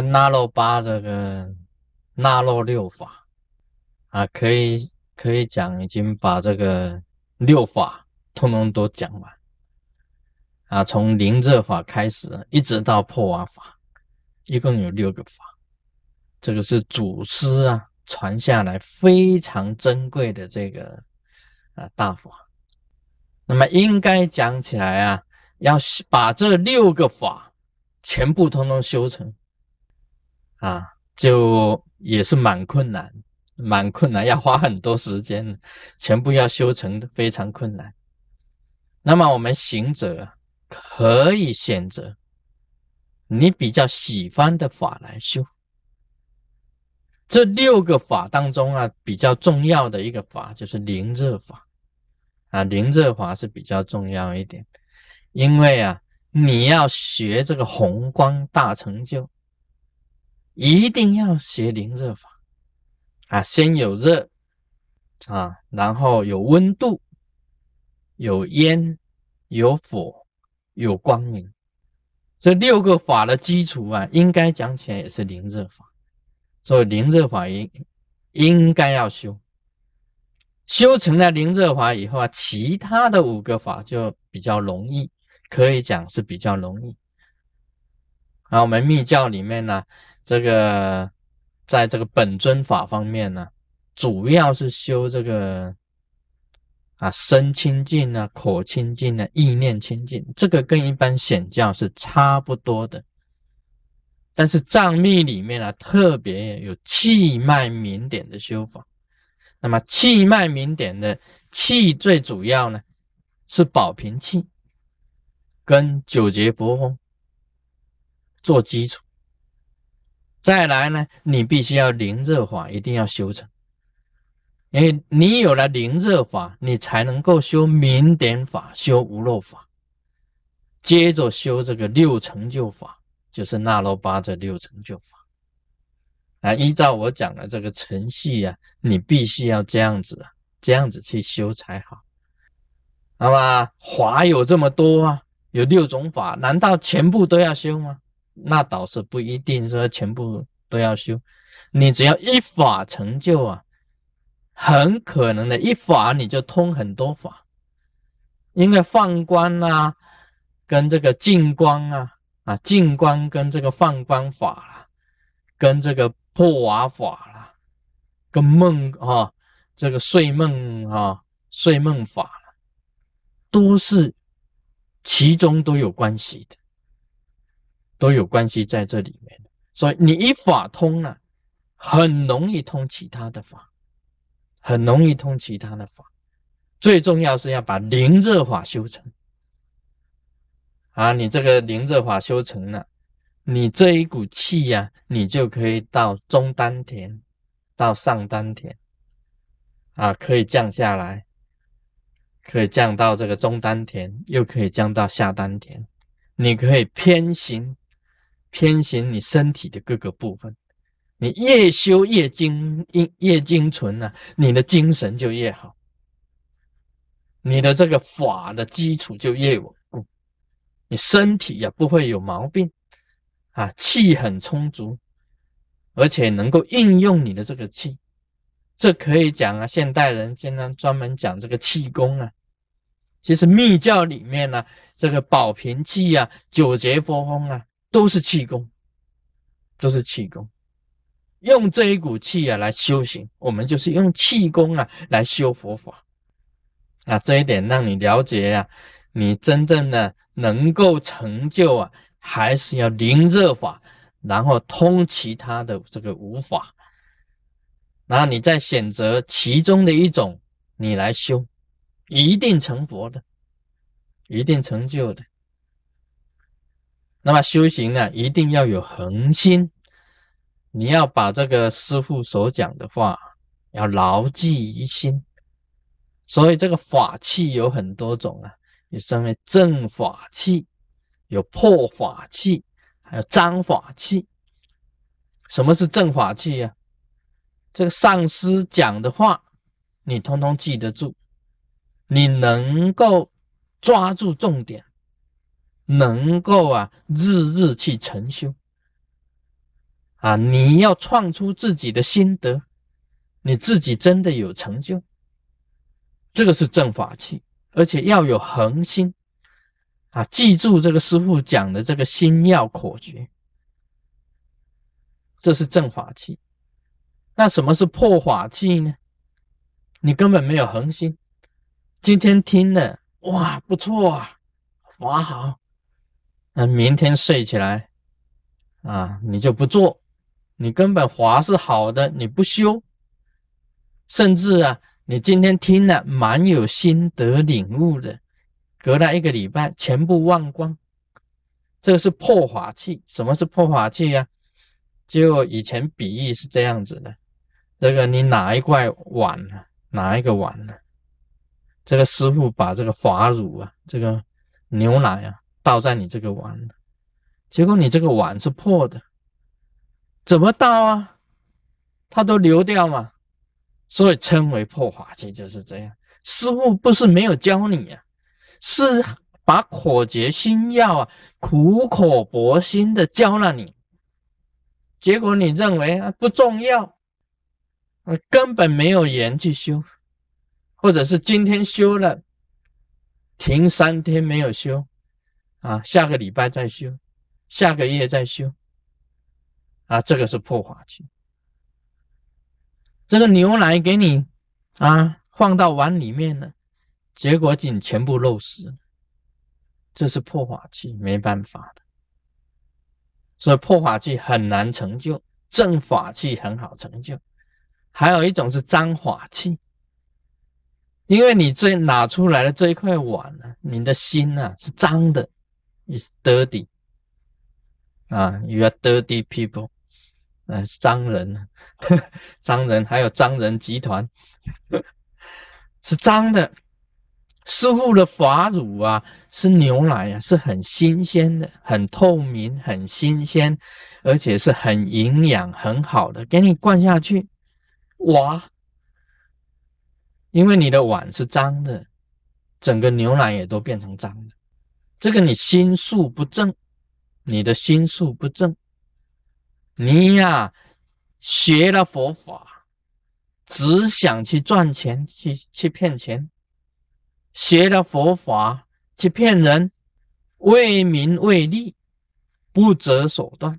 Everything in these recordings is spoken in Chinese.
个那罗巴这个那罗六法啊，可以可以讲，已经把这个六法通通都讲完啊，从灵热法开始，一直到破瓦法，一共有六个法。这个是祖师啊传下来非常珍贵的这个啊大法。那么应该讲起来啊，要把这六个法全部通通修成啊，就也是蛮困难，蛮困难，要花很多时间，全部要修成非常困难。那么我们行者可以选择你比较喜欢的法来修。这六个法当中啊，比较重要的一个法就是灵热法。啊，灵热法是比较重要一点，因为啊，你要学这个宏光大成就，一定要学灵热法啊。先有热啊，然后有温度，有烟，有火，有光明，这六个法的基础啊，应该讲起来也是灵热法，所以灵热法应应该要修。修成了灵热法以后啊，其他的五个法就比较容易，可以讲是比较容易。啊，我们密教里面呢，这个在这个本尊法方面呢，主要是修这个啊身清净啊、口清净啊、意念清净，这个跟一般显教是差不多的。但是藏密里面呢，特别有气脉明点的修法。那么气脉明点的气最主要呢，是保平气，跟九节佛风做基础。再来呢，你必须要灵热法，一定要修成，因为你有了灵热法，你才能够修明点法，修无漏法，接着修这个六成就法，就是那罗巴这六成就法。啊，依照我讲的这个程序呀，你必须要这样子啊，这样子去修才好。那么法有这么多啊，有六种法，难道全部都要修吗？那倒是不一定说全部都要修。你只要一法成就啊，很可能的一法你就通很多法，因为放光啊，跟这个净光啊，啊净光跟这个放光法啊，跟这个。破瓦法啦，跟梦啊，这个睡梦啊，睡梦法了，都是其中都有关系的，都有关系在这里面所以你一法通了，很容易通其他的法，很容易通其他的法。最重要是要把灵热法修成啊！你这个灵热法修成了。你这一股气呀，你就可以到中丹田，到上丹田，啊，可以降下来，可以降到这个中丹田，又可以降到下丹田。你可以偏行，偏行你身体的各个部分。你越修越精，越精纯呢，你的精神就越好，你的这个法的基础就越稳固，你身体也不会有毛病。啊，气很充足，而且能够应用你的这个气，这可以讲啊。现代人经常专门讲这个气功啊，其实密教里面呢，这个保平气啊、九节佛风啊，都是气功，都是气功。用这一股气啊来修行，我们就是用气功啊来修佛法啊。这一点让你了解呀，你真正的能够成就啊。还是要灵热法，然后通其他的这个无法，然后你再选择其中的一种，你来修，一定成佛的，一定成就的。那么修行啊，一定要有恒心，你要把这个师父所讲的话要牢记于心。所以这个法器有很多种啊，也称为正法器。有破法器，还有脏法器。什么是正法器呀？这个上师讲的话，你通通记得住，你能够抓住重点，能够啊日日去成修。啊，你要创出自己的心得，你自己真的有成就，这个是正法器，而且要有恒心啊！记住这个师傅讲的这个心要口诀，这是正法器。那什么是破法器呢？你根本没有恒心，今天听了哇不错啊，法好，那明天睡起来啊，你就不做。你根本华是好的，你不修，甚至啊，你今天听了蛮有心得领悟的，隔了一个礼拜全部忘光，这个是破法器。什么是破法器呀？就以前比喻是这样子的，这个你哪一块碗呢，哪一个碗呢，这个师傅把这个法乳啊，这个牛奶啊倒在你这个碗，结果你这个碗是破的。怎么倒啊？它都流掉嘛，所以称为破法器就是这样。师傅不是没有教你啊，是把口诀心药啊，苦口婆心的教了你。结果你认为啊不重要，根本没有缘去修，或者是今天修了，停三天没有修，啊，下个礼拜再修，下个月再修。啊，这个是破法器。这个牛奶给你啊，放到碗里面了，结果你全部漏失，这是破法器，没办法的。所以破法器很难成就，正法器很好成就。还有一种是脏法器，因为你这拿出来的这一块碗呢，你的心呢是脏的，is dirty 啊，you are dirty people。呃，商人，脏人，还有脏人集团，是脏的。师傅的法乳啊，是牛奶啊，是很新鲜的，很透明，很新鲜，而且是很营养很好的，给你灌下去，哇！因为你的碗是脏的，整个牛奶也都变成脏的。这个你心术不正，你的心术不正。你呀，学了佛法，只想去赚钱，去去骗钱；学了佛法，去骗人，为名为利，不择手段。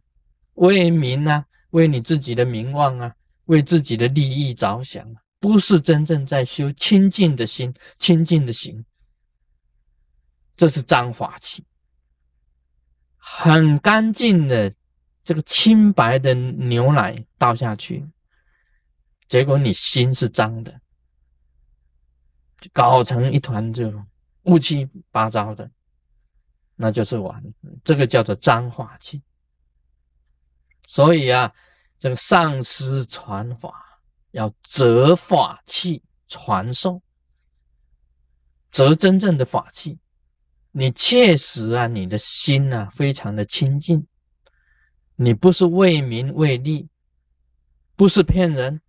为民啊，为你自己的名望啊，为自己的利益着想，不是真正在修清净的心、清净的心。这是脏法器，很干净的。这个清白的牛奶倒下去，结果你心是脏的，搞成一团就乌七八糟的，那就是完。这个叫做脏法器。所以啊，这个上师传法要择法器传授，择真正的法器。你确实啊，你的心啊，非常的清净。你不是为名为利，不是骗人。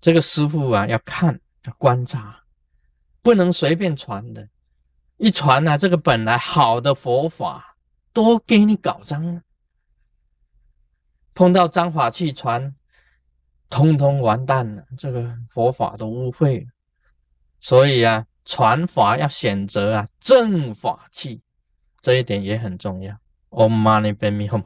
这个师傅啊，要看要观察，不能随便传的。一传呢，这个本来好的佛法都给你搞脏了。碰到脏法去传，通通完蛋了，这个佛法都污秽了。所以啊，传法要选择啊正法器，这一点也很重要。Om Mani Padme Hum